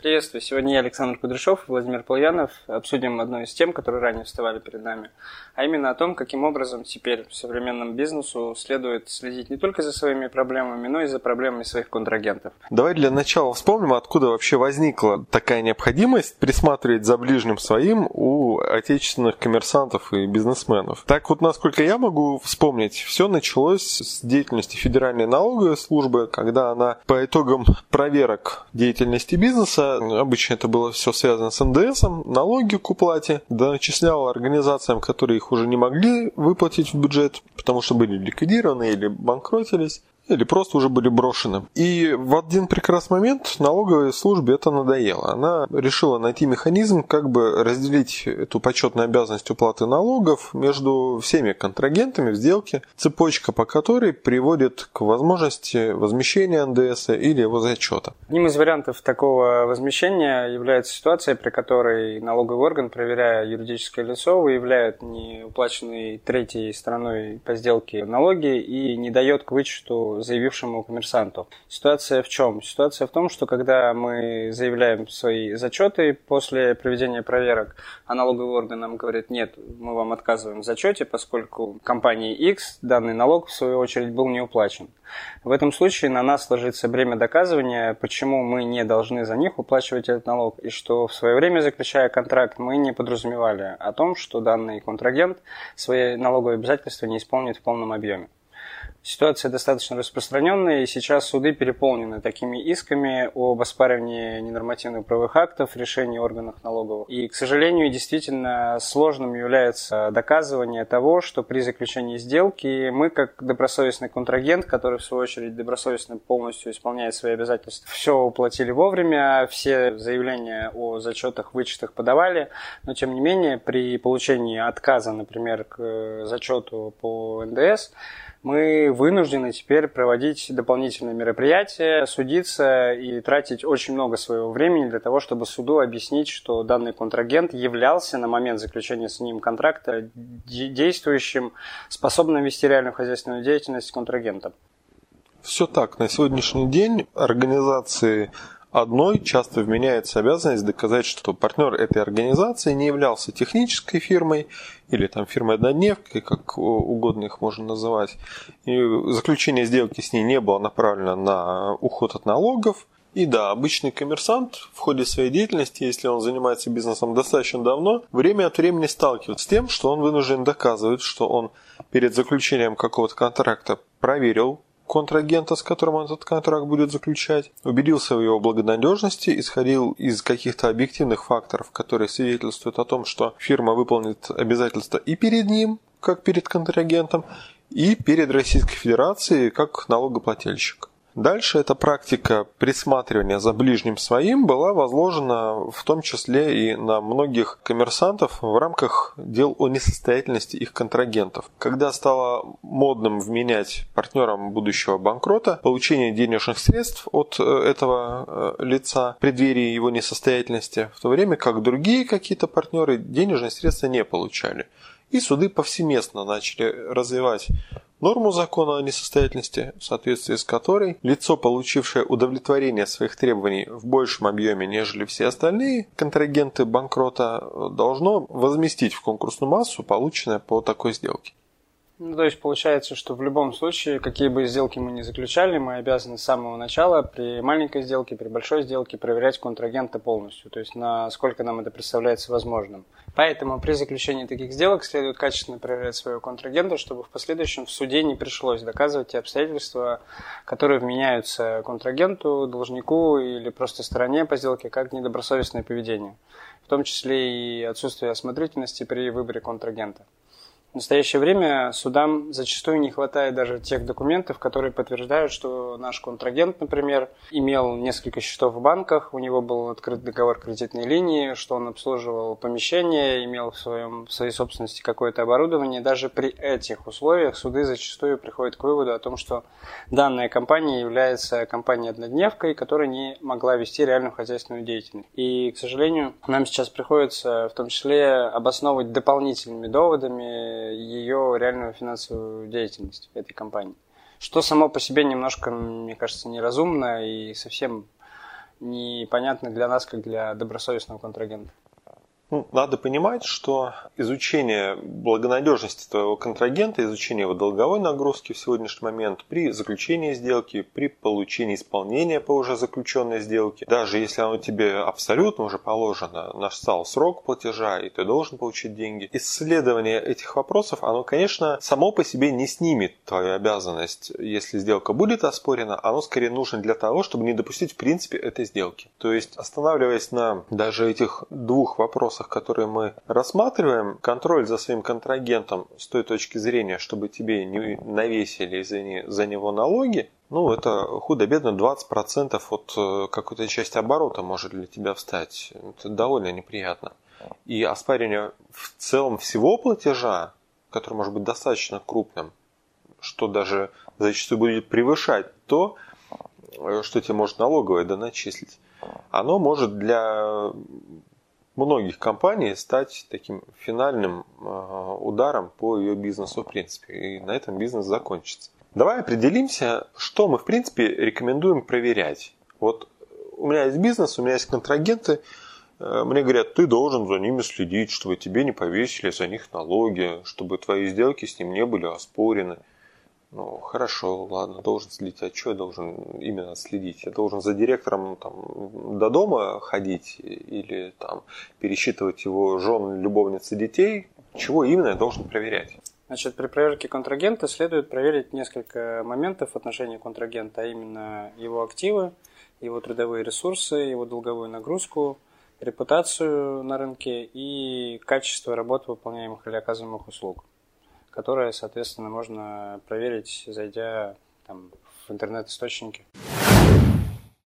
Приветствую. Сегодня я, Александр Кудряшов и Владимир Полянов обсудим одну из тем, которые ранее вставали перед нами, а именно о том, каким образом теперь современному бизнесу следует следить не только за своими проблемами, но и за проблемами своих контрагентов. Давай для начала вспомним, откуда вообще возникла такая необходимость присматривать за ближним своим у отечественных коммерсантов и бизнесменов. Так вот, насколько я могу вспомнить, все началось с деятельности Федеральной налоговой службы, когда она по итогам проверок деятельности бизнеса обычно это было все связано с НДС, налоги к уплате, дочисляла организациям, которые их уже не могли выплатить в бюджет, потому что были ликвидированы или банкротились или просто уже были брошены. И в один прекрасный момент налоговой службе это надоело. Она решила найти механизм, как бы разделить эту почетную обязанность уплаты налогов между всеми контрагентами в сделке, цепочка по которой приводит к возможности возмещения НДС или его зачета. Одним из вариантов такого возмещения является ситуация, при которой налоговый орган, проверяя юридическое лицо, выявляет неуплаченный третьей стороной по сделке налоги и не дает к вычету заявившему коммерсанту. Ситуация в чем? Ситуация в том, что когда мы заявляем свои зачеты после проведения проверок, а налоговый орган нам говорит, нет, мы вам отказываем в зачете, поскольку компании X данный налог, в свою очередь, был не уплачен. В этом случае на нас ложится бремя доказывания, почему мы не должны за них уплачивать этот налог, и что в свое время, заключая контракт, мы не подразумевали о том, что данный контрагент свои налоговые обязательства не исполнит в полном объеме. Ситуация достаточно распространенная, и сейчас суды переполнены такими исками об оспаривании ненормативных правовых актов, решений органов налоговых. И, к сожалению, действительно сложным является доказывание того, что при заключении сделки мы, как добросовестный контрагент, который, в свою очередь, добросовестно полностью исполняет свои обязательства, все уплатили вовремя, все заявления о зачетах, вычетах подавали, но, тем не менее, при получении отказа, например, к зачету по НДС, мы вынуждены теперь проводить дополнительные мероприятия, судиться и тратить очень много своего времени для того, чтобы суду объяснить, что данный контрагент являлся на момент заключения с ним контракта действующим, способным вести реальную хозяйственную деятельность контрагентом. Все так. На сегодняшний день организации одной часто вменяется обязанность доказать, что партнер этой организации не являлся технической фирмой или там фирмой-однодневкой, как угодно их можно называть. И заключение сделки с ней не было направлено на уход от налогов. И да, обычный коммерсант в ходе своей деятельности, если он занимается бизнесом достаточно давно, время от времени сталкивается с тем, что он вынужден доказывать, что он перед заключением какого-то контракта проверил контрагента, с которым он этот контракт будет заключать, убедился в его благонадежности, исходил из каких-то объективных факторов, которые свидетельствуют о том, что фирма выполнит обязательства и перед ним, как перед контрагентом, и перед Российской Федерацией, как налогоплательщик. Дальше эта практика присматривания за ближним своим была возложена в том числе и на многих коммерсантов в рамках дел о несостоятельности их контрагентов. Когда стало модным вменять партнерам будущего банкрота получение денежных средств от э, этого э, лица в преддверии его несостоятельности, в то время как другие какие-то партнеры денежные средства не получали. И суды повсеместно начали развивать норму закона о несостоятельности, в соответствии с которой лицо, получившее удовлетворение своих требований в большем объеме, нежели все остальные контрагенты банкрота, должно возместить в конкурсную массу полученное по такой сделке. Ну, то есть получается, что в любом случае, какие бы сделки мы ни заключали, мы обязаны с самого начала при маленькой сделке, при большой сделке проверять контрагента полностью, то есть насколько нам это представляется возможным. Поэтому при заключении таких сделок следует качественно проверять своего контрагента, чтобы в последующем в суде не пришлось доказывать те обстоятельства, которые вменяются контрагенту, должнику или просто стороне по сделке как недобросовестное поведение, в том числе и отсутствие осмотрительности при выборе контрагента. В настоящее время судам зачастую не хватает даже тех документов, которые подтверждают, что наш контрагент, например, имел несколько счетов в банках, у него был открыт договор кредитной линии, что он обслуживал помещение, имел в, своем, в своей собственности какое-то оборудование. Даже при этих условиях суды зачастую приходят к выводу о том, что данная компания является компанией-однодневкой, которая не могла вести реальную хозяйственную деятельность. И, к сожалению, нам сейчас приходится в том числе обосновывать дополнительными доводами ее реальную финансовую деятельность этой компании. Что само по себе немножко, мне кажется, неразумно и совсем непонятны для нас, как для добросовестного контрагента. Ну, надо понимать, что изучение благонадежности твоего контрагента, изучение его долговой нагрузки в сегодняшний момент при заключении сделки, при получении исполнения по уже заключенной сделке, даже если оно тебе абсолютно уже положено, настал срок платежа, и ты должен получить деньги, исследование этих вопросов, оно, конечно, само по себе не снимет твою обязанность, если сделка будет оспорена, оно скорее нужно для того, чтобы не допустить в принципе этой сделки. То есть, останавливаясь на даже этих двух вопросах, вопросах, которые мы рассматриваем, контроль за своим контрагентом с той точки зрения, чтобы тебе не навесили не, за него налоги, ну, это худо-бедно 20% от э, какой-то части оборота может для тебя встать. Это довольно неприятно. И оспаривание в целом всего платежа, который может быть достаточно крупным, что даже зачастую будет превышать то, э, что тебе может налоговая да, начислить, оно может для многих компаний стать таким финальным а, ударом по ее бизнесу в принципе. И на этом бизнес закончится. Давай определимся, что мы в принципе рекомендуем проверять. Вот у меня есть бизнес, у меня есть контрагенты, э, мне говорят, ты должен за ними следить, чтобы тебе не повесили за них налоги, чтобы твои сделки с ним не были оспорены. Ну, хорошо, ладно, должен следить. А что я должен именно следить? Я должен за директором там, до дома ходить или там пересчитывать его жен, любовницы, детей? Чего именно я должен проверять? Значит, при проверке контрагента следует проверить несколько моментов в отношении контрагента, а именно его активы, его трудовые ресурсы, его долговую нагрузку, репутацию на рынке и качество работы выполняемых или оказываемых услуг которое, соответственно, можно проверить, зайдя там, в интернет-источники.